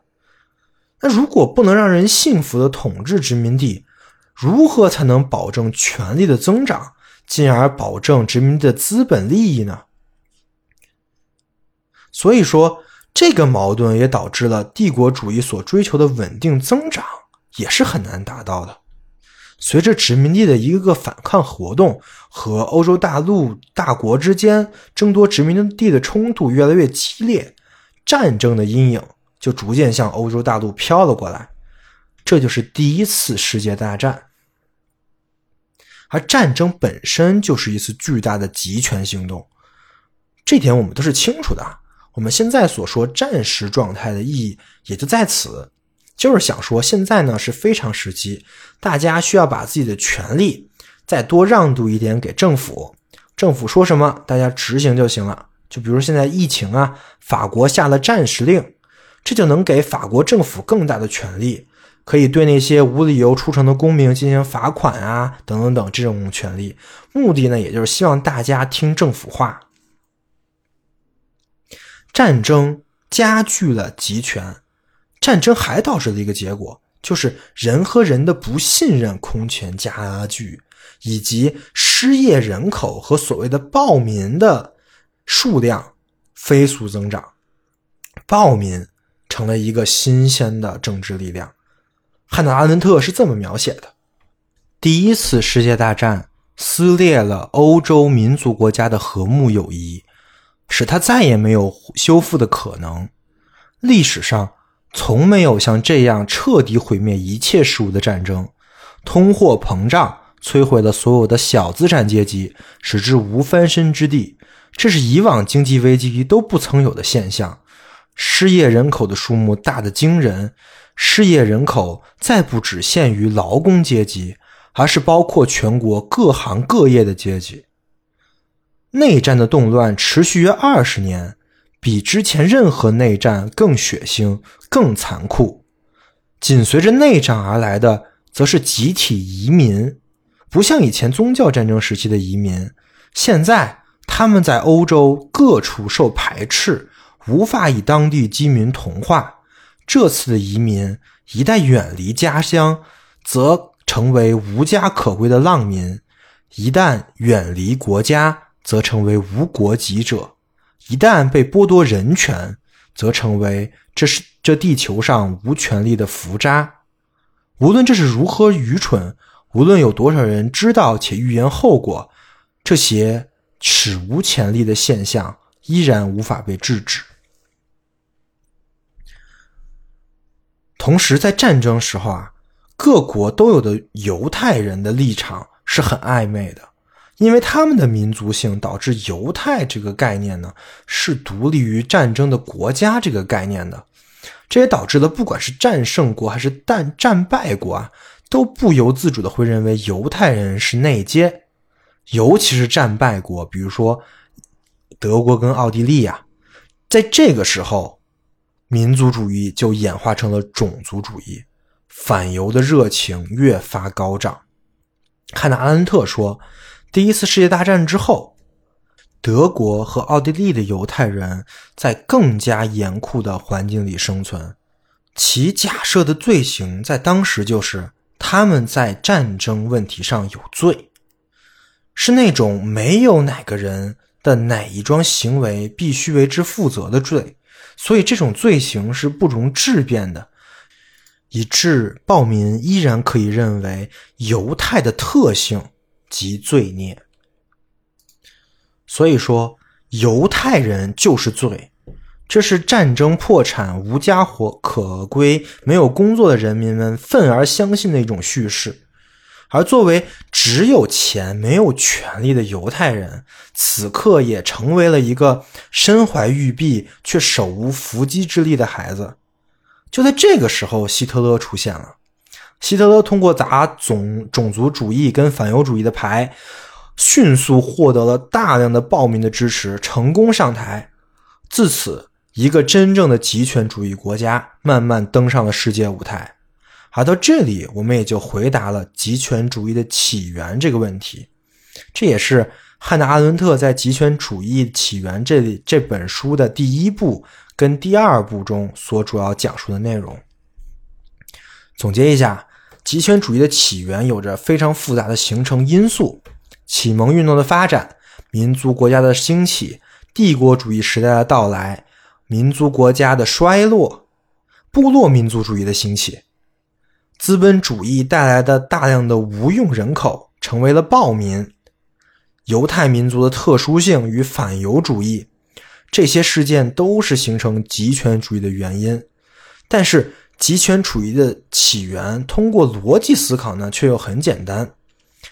那如果不能让人信服的统治殖民地，如何才能保证权力的增长，进而保证殖民地的资本利益呢？所以说，这个矛盾也导致了帝国主义所追求的稳定增长也是很难达到的。随着殖民地的一个个反抗活动和欧洲大陆大国之间争夺殖民地的冲突越来越激烈，战争的阴影就逐渐向欧洲大陆飘了过来。这就是第一次世界大战，而战争本身就是一次巨大的集权行动，这点我们都是清楚的。我们现在所说战时状态的意义也就在此。就是想说，现在呢是非常时期，大家需要把自己的权利再多让渡一点给政府，政府说什么，大家执行就行了。就比如现在疫情啊，法国下了战时令，这就能给法国政府更大的权利，可以对那些无理由出城的公民进行罚款啊，等等等这种权利。目的呢，也就是希望大家听政府话。战争加剧了集权。战争还导致了一个结果，就是人和人的不信任空前加剧，以及失业人口和所谓的暴民的数量飞速增长。暴民成了一个新鲜的政治力量。汉娜·阿伦特是这么描写的：第一次世界大战撕裂了欧洲民族国家的和睦友谊，使它再也没有修复的可能。历史上。从没有像这样彻底毁灭一切事物的战争，通货膨胀摧毁了所有的小资产阶级，使之无翻身之地。这是以往经济危机都不曾有的现象。失业人口的数目大得惊人，失业人口再不只限于劳工阶级，而是包括全国各行各业的阶级。内战的动乱持续约二十年。比之前任何内战更血腥、更残酷。紧随着内战而来的，则是集体移民。不像以前宗教战争时期的移民，现在他们在欧洲各处受排斥，无法与当地居民同化。这次的移民一旦远离家乡，则成为无家可归的浪民；一旦远离国家，则成为无国籍者。一旦被剥夺人权，则成为这是这地球上无权利的浮渣。无论这是如何愚蠢，无论有多少人知道且预言后果，这些史无前例的现象依然无法被制止。同时，在战争时候啊，各国都有的犹太人的立场是很暧昧的。因为他们的民族性导致犹太这个概念呢是独立于战争的国家这个概念的，这也导致了不管是战胜国还是战战败国啊，都不由自主的会认为犹太人是内奸，尤其是战败国，比如说德国跟奥地利呀。在这个时候，民族主义就演化成了种族主义，反犹的热情越发高涨。汉娜·阿伦特说，第一次世界大战之后，德国和奥地利的犹太人在更加严酷的环境里生存，其假设的罪行在当时就是他们在战争问题上有罪，是那种没有哪个人。的哪一桩行为必须为之负责的罪，所以这种罪行是不容置辩的，以致暴民依然可以认为犹太的特性即罪孽。所以说，犹太人就是罪，这是战争破产、无家可归、没有工作的人民们愤而相信的一种叙事。而作为只有钱没有权利的犹太人，此刻也成为了一个身怀玉璧却手无缚鸡之力的孩子。就在这个时候，希特勒出现了。希特勒通过砸种种族主义跟反犹主义的牌，迅速获得了大量的暴民的支持，成功上台。自此，一个真正的极权主义国家慢慢登上了世界舞台。而到这里，我们也就回答了极权主义的起源这个问题。这也是汉娜·阿伦特在《极权主义起源》这里这本书的第一部跟第二部中所主要讲述的内容。总结一下，极权主义的起源有着非常复杂的形成因素：启蒙运动的发展、民族国家的兴起、帝国主义时代的到来、民族国家的衰落、部落民族主义的兴起。资本主义带来的大量的无用人口成为了暴民，犹太民族的特殊性与反犹主义，这些事件都是形成极权主义的原因。但是，极权主义的起源通过逻辑思考呢，却又很简单。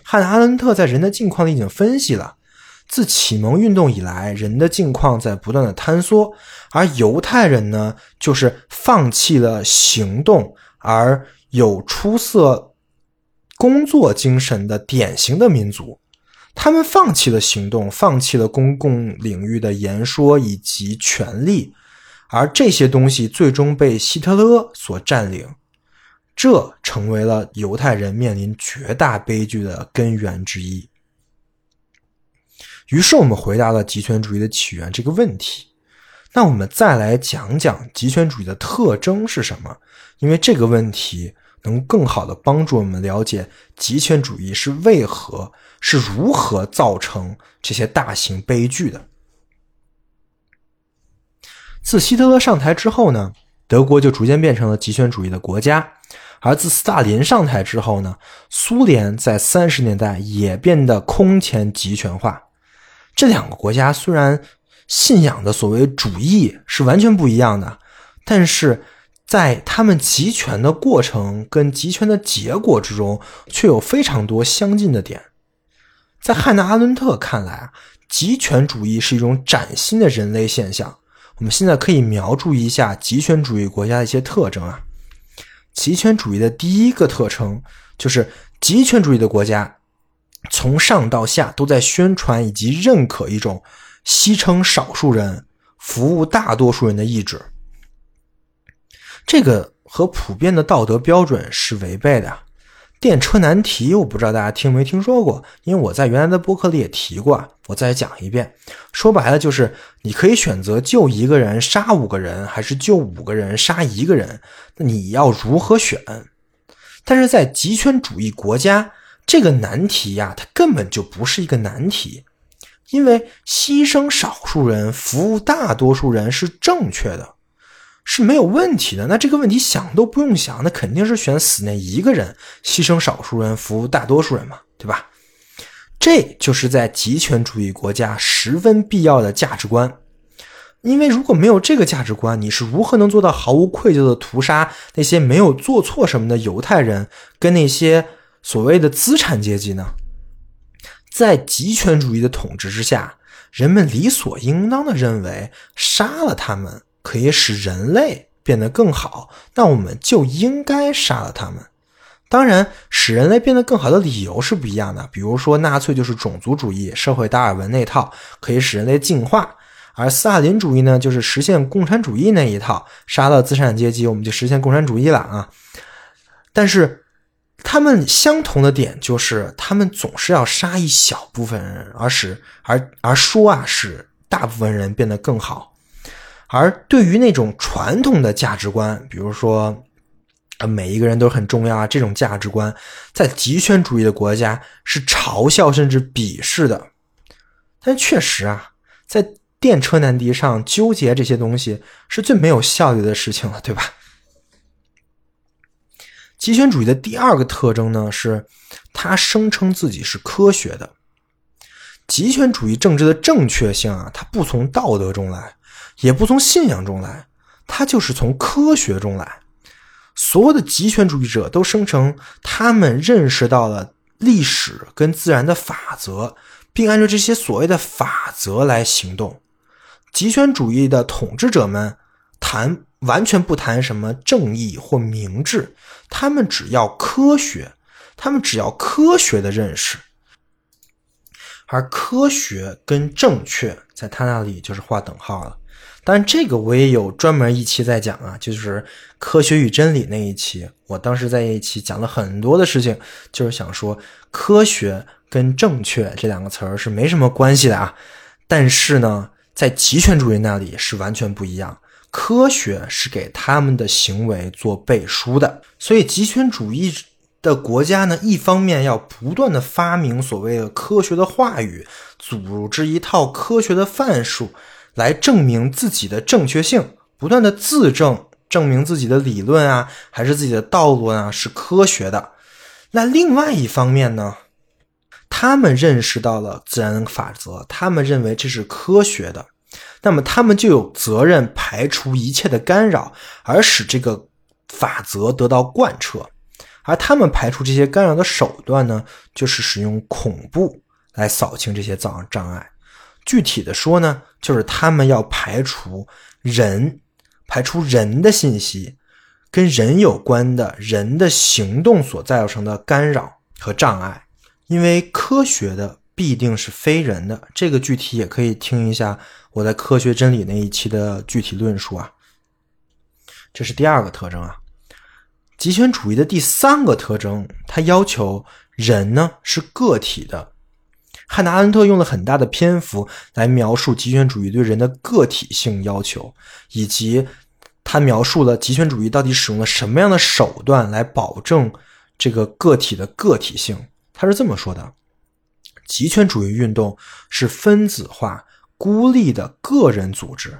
汉阿伦特在人的境况里已经分析了，自启蒙运动以来，人的境况在不断的坍缩，而犹太人呢，就是放弃了行动而。有出色工作精神的典型的民族，他们放弃了行动，放弃了公共领域的言说以及权利，而这些东西最终被希特勒所占领，这成为了犹太人面临绝大悲剧的根源之一。于是我们回答了极权主义的起源这个问题。那我们再来讲讲极权主义的特征是什么？因为这个问题。能更好的帮助我们了解极权主义是为何、是如何造成这些大型悲剧的。自希特勒上台之后呢，德国就逐渐变成了极权主义的国家；而自斯大林上台之后呢，苏联在三十年代也变得空前极权化。这两个国家虽然信仰的所谓主义是完全不一样的，但是。在他们集权的过程跟集权的结果之中，却有非常多相近的点。在汉娜·阿伦特看来啊，集权主义是一种崭新的人类现象。我们现在可以描述一下极权主义国家的一些特征啊。极权主义的第一个特征就是，极权主义的国家从上到下都在宣传以及认可一种牺牲少数人、服务大多数人的意志。这个和普遍的道德标准是违背的。电车难题，我不知道大家听没听说过，因为我在原来的播客里也提过，我再讲一遍。说白了就是，你可以选择救一个人杀五个人，还是救五个人杀一个人，那你要如何选？但是在极权主义国家，这个难题呀，它根本就不是一个难题，因为牺牲少数人，服务大多数人是正确的。是没有问题的。那这个问题想都不用想，那肯定是选死那一个人，牺牲少数人，服务大多数人嘛，对吧？这就是在极权主义国家十分必要的价值观。因为如果没有这个价值观，你是如何能做到毫无愧疚的屠杀那些没有做错什么的犹太人跟那些所谓的资产阶级呢？在极权主义的统治之下，人们理所应当的认为杀了他们。可以使人类变得更好，那我们就应该杀了他们。当然，使人类变得更好的理由是不一样的。比如说，纳粹就是种族主义、社会达尔文那套，可以使人类进化；而斯大林主义呢，就是实现共产主义那一套，杀了资产阶级，我们就实现共产主义了啊。但是，他们相同的点就是，他们总是要杀一小部分人，而使而而说啊，使大部分人变得更好。而对于那种传统的价值观，比如说。啊每一个人都很重要啊！这种价值观在极权主义的国家是嘲笑甚至鄙视的。但确实啊，在电车难题上纠结这些东西是最没有效率的事情了，对吧？极权主义的第二个特征呢，是他声称自己是科学的。极权主义政治的正确性啊，它不从道德中来，也不从信仰中来，它就是从科学中来。所有的极权主义者都声称，他们认识到了历史跟自然的法则，并按照这些所谓的法则来行动。极权主义的统治者们谈完全不谈什么正义或明智，他们只要科学，他们只要科学的认识。而科学跟正确，在他那里就是划等号了。当然，这个我也有专门一期在讲啊，就是科学与真理那一期。我当时在一期讲了很多的事情，就是想说科学跟正确这两个词儿是没什么关系的啊。但是呢，在极权主义那里是完全不一样，科学是给他们的行为做背书的。所以，极权主义的国家呢，一方面要不断的发明所谓的科学的话语，组织一套科学的范数。来证明自己的正确性，不断的自证，证明自己的理论啊，还是自己的道路啊是科学的。那另外一方面呢，他们认识到了自然法则，他们认为这是科学的，那么他们就有责任排除一切的干扰，而使这个法则得到贯彻。而他们排除这些干扰的手段呢，就是使用恐怖来扫清这些障障碍。具体的说呢，就是他们要排除人，排除人的信息，跟人有关的人的行动所造成的干扰和障碍。因为科学的必定是非人的，这个具体也可以听一下我在科学真理那一期的具体论述啊。这是第二个特征啊。极权主义的第三个特征，它要求人呢是个体的。汉娜·阿伦特用了很大的篇幅来描述极权主义对人的个体性要求，以及他描述了极权主义到底使用了什么样的手段来保证这个个体的个体性。他是这么说的：极权主义运动是分子化、孤立的个人组织，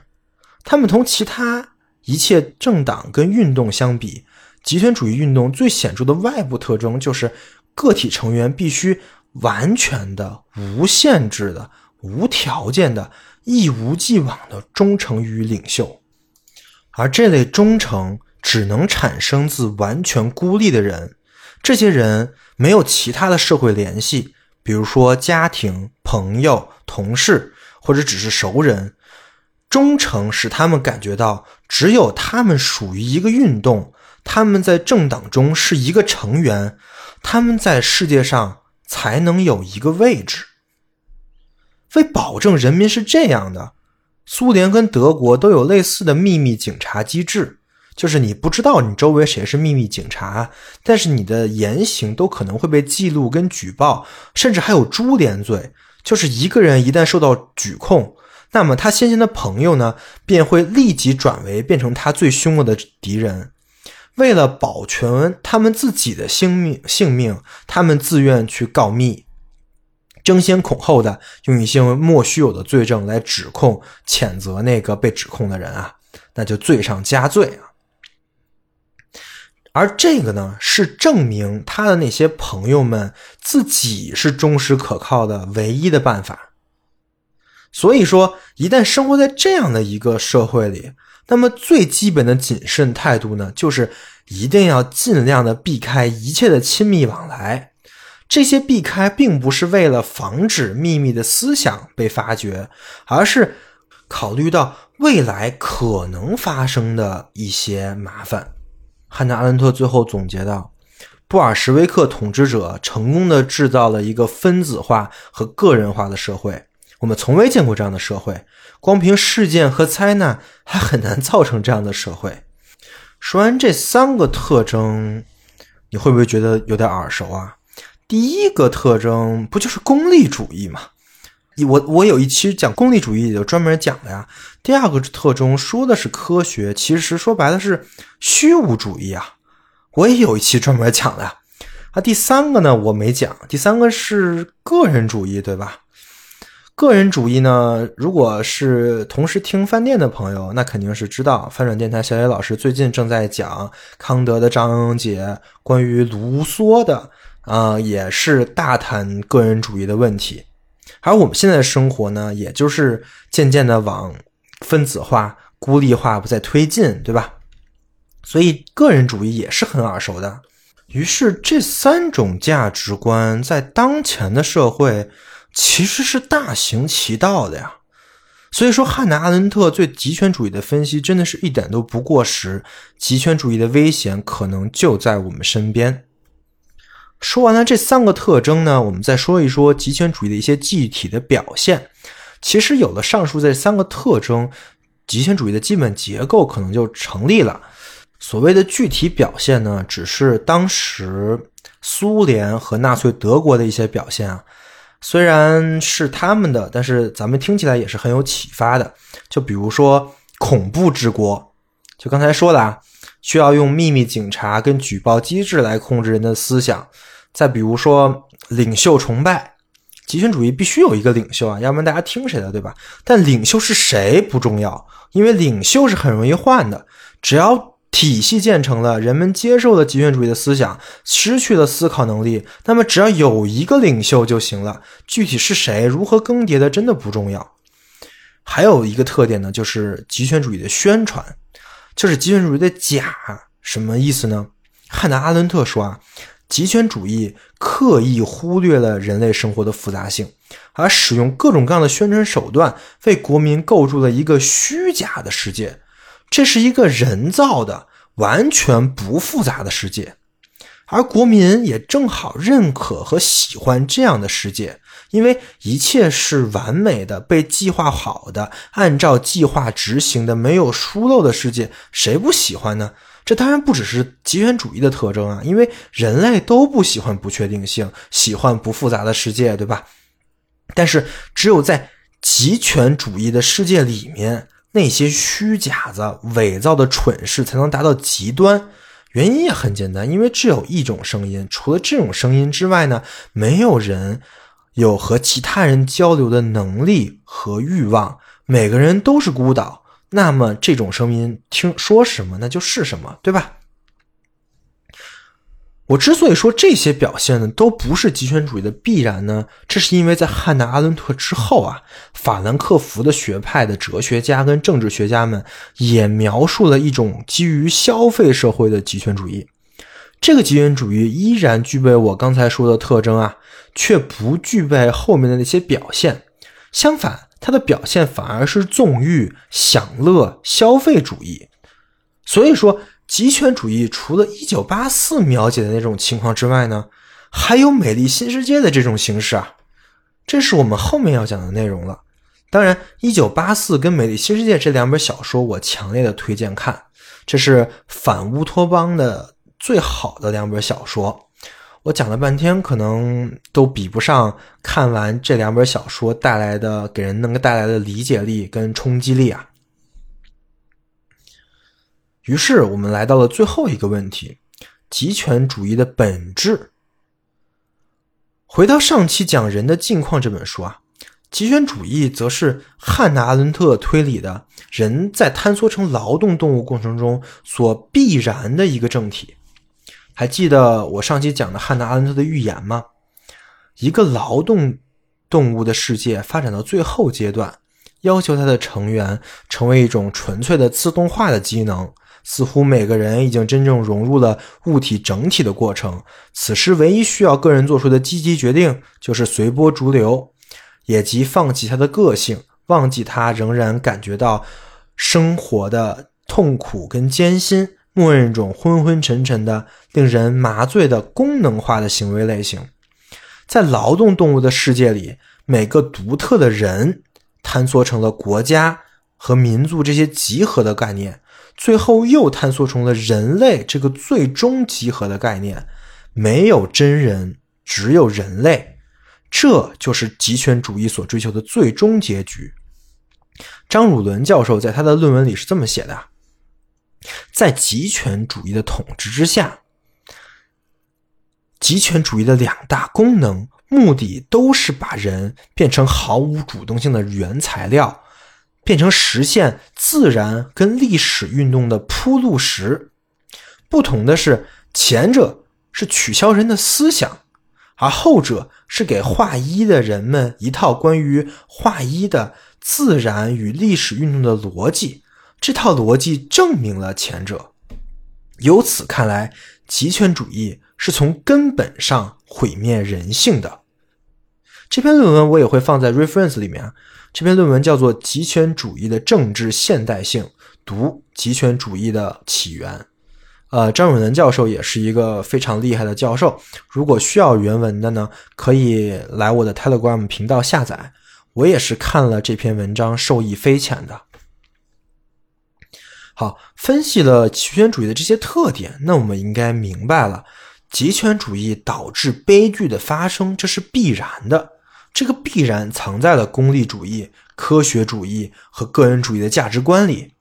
他们同其他一切政党跟运动相比，极权主义运动最显著的外部特征就是个体成员必须。完全的、无限制的、无条件的、一无既往的忠诚于领袖，而这类忠诚只能产生自完全孤立的人。这些人没有其他的社会联系，比如说家庭、朋友、同事，或者只是熟人。忠诚使他们感觉到，只有他们属于一个运动，他们在政党中是一个成员，他们在世界上。才能有一个位置。为保证人民是这样的，苏联跟德国都有类似的秘密警察机制，就是你不知道你周围谁是秘密警察，但是你的言行都可能会被记录跟举报，甚至还有株连罪。就是一个人一旦受到举控，那么他先前的朋友呢，便会立即转为变成他最凶恶的敌人。为了保全他们自己的性命，性命，他们自愿去告密，争先恐后的用一些莫须有的罪证来指控、谴责那个被指控的人啊，那就罪上加罪啊。而这个呢，是证明他的那些朋友们自己是忠实可靠的唯一的办法。所以说，一旦生活在这样的一个社会里。那么最基本的谨慎态度呢，就是一定要尽量的避开一切的亲密往来。这些避开并不是为了防止秘密的思想被发掘，而是考虑到未来可能发生的一些麻烦。汉娜·阿伦特最后总结道：“布尔什维克统治者成功的制造了一个分子化和个人化的社会。我们从未见过这样的社会，光凭事件和灾难还很难造成这样的社会。说完这三个特征，你会不会觉得有点耳熟啊？第一个特征不就是功利主义吗？我我有一期讲功利主义，就专门讲的呀。第二个特征说的是科学，其实说白了是虚无主义啊。我也有一期专门讲的。啊，第三个呢我没讲，第三个是个人主义，对吧？个人主义呢，如果是同时听饭店的朋友，那肯定是知道翻转电台小野老师最近正在讲康德的张节关于卢梭的啊，也是大谈个人主义的问题。而我们现在的生活呢，也就是渐渐的往分子化、孤立化不再推进，对吧？所以个人主义也是很耳熟的。于是这三种价值观在当前的社会其实是大行其道的呀。所以说，汉娜·阿伦特对极权主义的分析真的是一点都不过时。极权主义的危险可能就在我们身边。说完了这三个特征呢，我们再说一说极权主义的一些具体的表现。其实有了上述这三个特征，极权主义的基本结构可能就成立了。所谓的具体表现呢，只是当时苏联和纳粹德国的一些表现啊。虽然是他们的，但是咱们听起来也是很有启发的。就比如说恐怖之国，就刚才说的啊，需要用秘密警察跟举报机制来控制人的思想。再比如说领袖崇拜，极权主义必须有一个领袖啊，要不然大家听谁的，对吧？但领袖是谁不重要，因为领袖是很容易换的。只要体系建成了，人们接受了极权主义的思想，失去了思考能力，那么只要有一个领袖就行了。具体是谁，如何更迭的，真的不重要。还有一个特点呢，就是极权主义的宣传，就是极权主义的假，什么意思呢？汉娜·阿伦特说啊。极权主义刻意忽略了人类生活的复杂性，而使用各种各样的宣传手段，为国民构筑了一个虚假的世界。这是一个人造的、完全不复杂的世界，而国民也正好认可和喜欢这样的世界，因为一切是完美的、被计划好的、按照计划执行的、没有疏漏的世界，谁不喜欢呢？这当然不只是极权主义的特征啊，因为人类都不喜欢不确定性，喜欢不复杂的世界，对吧？但是只有在极权主义的世界里面，那些虚假的、伪造的蠢事才能达到极端。原因也很简单，因为只有一种声音，除了这种声音之外呢，没有人有和其他人交流的能力和欲望，每个人都是孤岛。那么这种声音听说什么，那就是什么，对吧？我之所以说这些表现呢，都不是极权主义的必然呢，这是因为在汉娜·阿伦特之后啊，法兰克福的学派的哲学家跟政治学家们也描述了一种基于消费社会的极权主义。这个极权主义依然具备我刚才说的特征啊，却不具备后面的那些表现。相反。它的表现反而是纵欲、享乐、消费主义，所以说极权主义除了一九八四描写的那种情况之外呢，还有美丽新世界的这种形式啊，这是我们后面要讲的内容了。当然，一九八四跟美丽新世界这两本小说，我强烈的推荐看，这是反乌托邦的最好的两本小说。我讲了半天，可能都比不上看完这两本小说带来的给人能够带来的理解力跟冲击力啊。于是我们来到了最后一个问题：极权主义的本质。回到上期讲人的境况这本书啊，极权主义则是汉娜·阿伦特推理的人在坍缩成劳动动物过程中所必然的一个政体。还记得我上期讲的汉娜·阿伦特的预言吗？一个劳动动物的世界发展到最后阶段，要求它的成员成为一种纯粹的自动化的机能。似乎每个人已经真正融入了物体整体的过程。此时，唯一需要个人做出的积极决定就是随波逐流，也即放弃他的个性，忘记他仍然感觉到生活的痛苦跟艰辛。默认一种昏昏沉沉的、令人麻醉的功能化的行为类型。在劳动动物的世界里，每个独特的人坍缩成了国家和民族这些集合的概念，最后又探索成了人类这个最终集合的概念。没有真人，只有人类，这就是极权主义所追求的最终结局。张汝伦教授在他的论文里是这么写的：在极权主义的统治之下，极权主义的两大功能目的都是把人变成毫无主动性的原材料，变成实现自然跟历史运动的铺路石。不同的是，前者。是取消人的思想，而后者是给画一的人们一套关于画一的自然与历史运动的逻辑。这套逻辑证明了前者。由此看来，极权主义是从根本上毁灭人性的。这篇论文我也会放在 reference 里面。这篇论文叫做《极权主义的政治现代性：读极权主义的起源》。呃，张永仁教授也是一个非常厉害的教授。如果需要原文的呢，可以来我的 Telegram 频道下载。我也是看了这篇文章，受益匪浅的。好，分析了极权主义的这些特点，那我们应该明白了，极权主义导致悲剧的发生，这是必然的。这个必然藏在了功利主义、科学主义和个人主义的价值观里。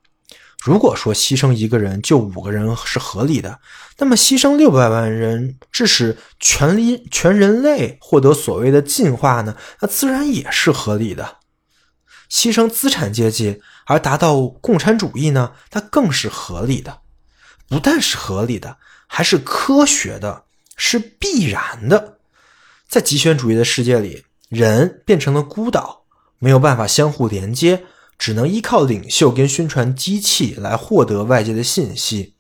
如果说牺牲一个人救五个人是合理的，那么牺牲六百万人致使全力全人类获得所谓的进化呢？那自然也是合理的。牺牲资产阶级而达到共产主义呢？它更是合理的。不但是合理的，还是科学的，是必然的。在极权主义的世界里，人变成了孤岛，没有办法相互连接。只能依靠领袖跟宣传机器来获得外界的信息。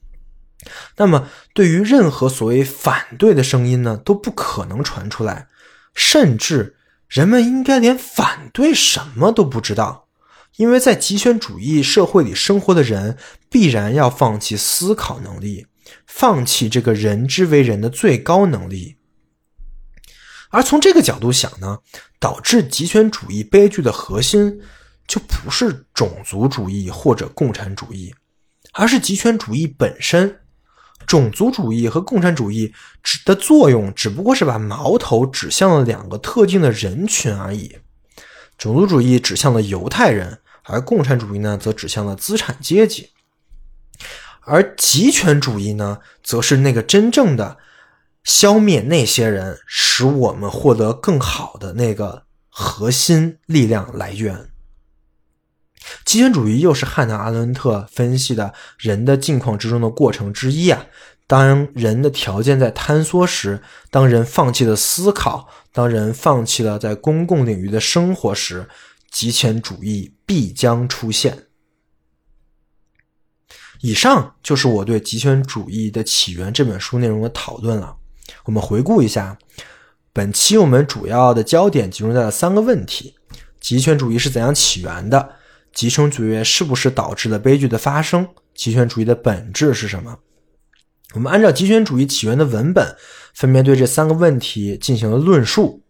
那么，对于任何所谓反对的声音呢，都不可能传出来。甚至，人们应该连反对什么都不知道，因为在极权主义社会里生活的人，必然要放弃思考能力，放弃这个人之为人的最高能力。而从这个角度想呢，导致极权主义悲剧的核心。就不是种族主义或者共产主义，而是极权主义本身。种族主义和共产主义指的作用，只不过是把矛头指向了两个特定的人群而已。种族主义指向了犹太人，而共产主义呢，则指向了资产阶级。而极权主义呢，则是那个真正的消灭那些人，使我们获得更好的那个核心力量来源。极权主义又是汉娜·阿伦特分析的人的境况之中的过程之一啊。当人的条件在坍缩时，当人放弃了思考，当人放弃了在公共领域的生活时，极权主义必将出现。以上就是我对《极权主义的起源》这本书内容的讨论了。我们回顾一下，本期我们主要的焦点集中在了三个问题：极权主义是怎样起源的？极权主义是不是导致了悲剧的发生？极权主义的本质是什么？我们按照极权主义起源的文本，分别对这三个问题进行了论述。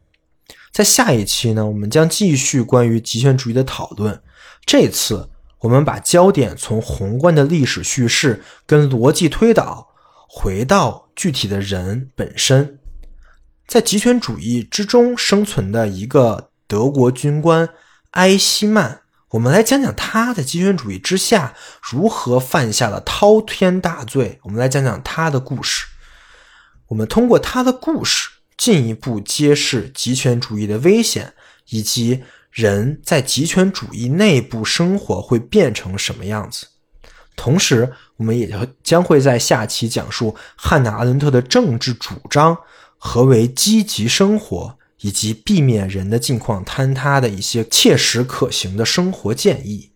在下一期呢，我们将继续关于极权主义的讨论。这次我们把焦点从宏观的历史叙事跟逻辑推导，回到具体的人本身。在极权主义之中生存的一个德国军官埃希曼。我们来讲讲他在极权主义之下如何犯下了滔天大罪。我们来讲讲他的故事。我们通过他的故事，进一步揭示极权主义的危险，以及人在极权主义内部生活会变成什么样子。同时，我们也将会在下期讲述汉娜·阿伦特的政治主张，何为积极生活。以及避免人的境况坍塌的一些切实可行的生活建议。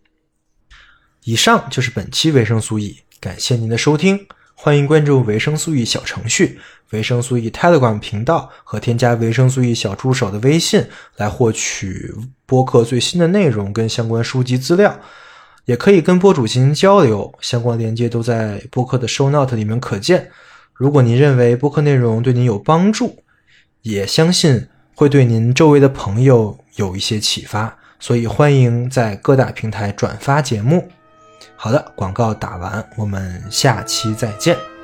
以上就是本期维生素 E，感谢您的收听，欢迎关注维生素 E 小程序、维生素 E Telegram 频道和添加维生素 E 小助手的微信来获取播客最新的内容跟相关书籍资料。也可以跟播主进行交流，相关链接都在播客的 show note 里面可见。如果您认为播客内容对您有帮助，也相信会对您周围的朋友有一些启发，所以欢迎在各大平台转发节目。好的，广告打完，我们下期再见。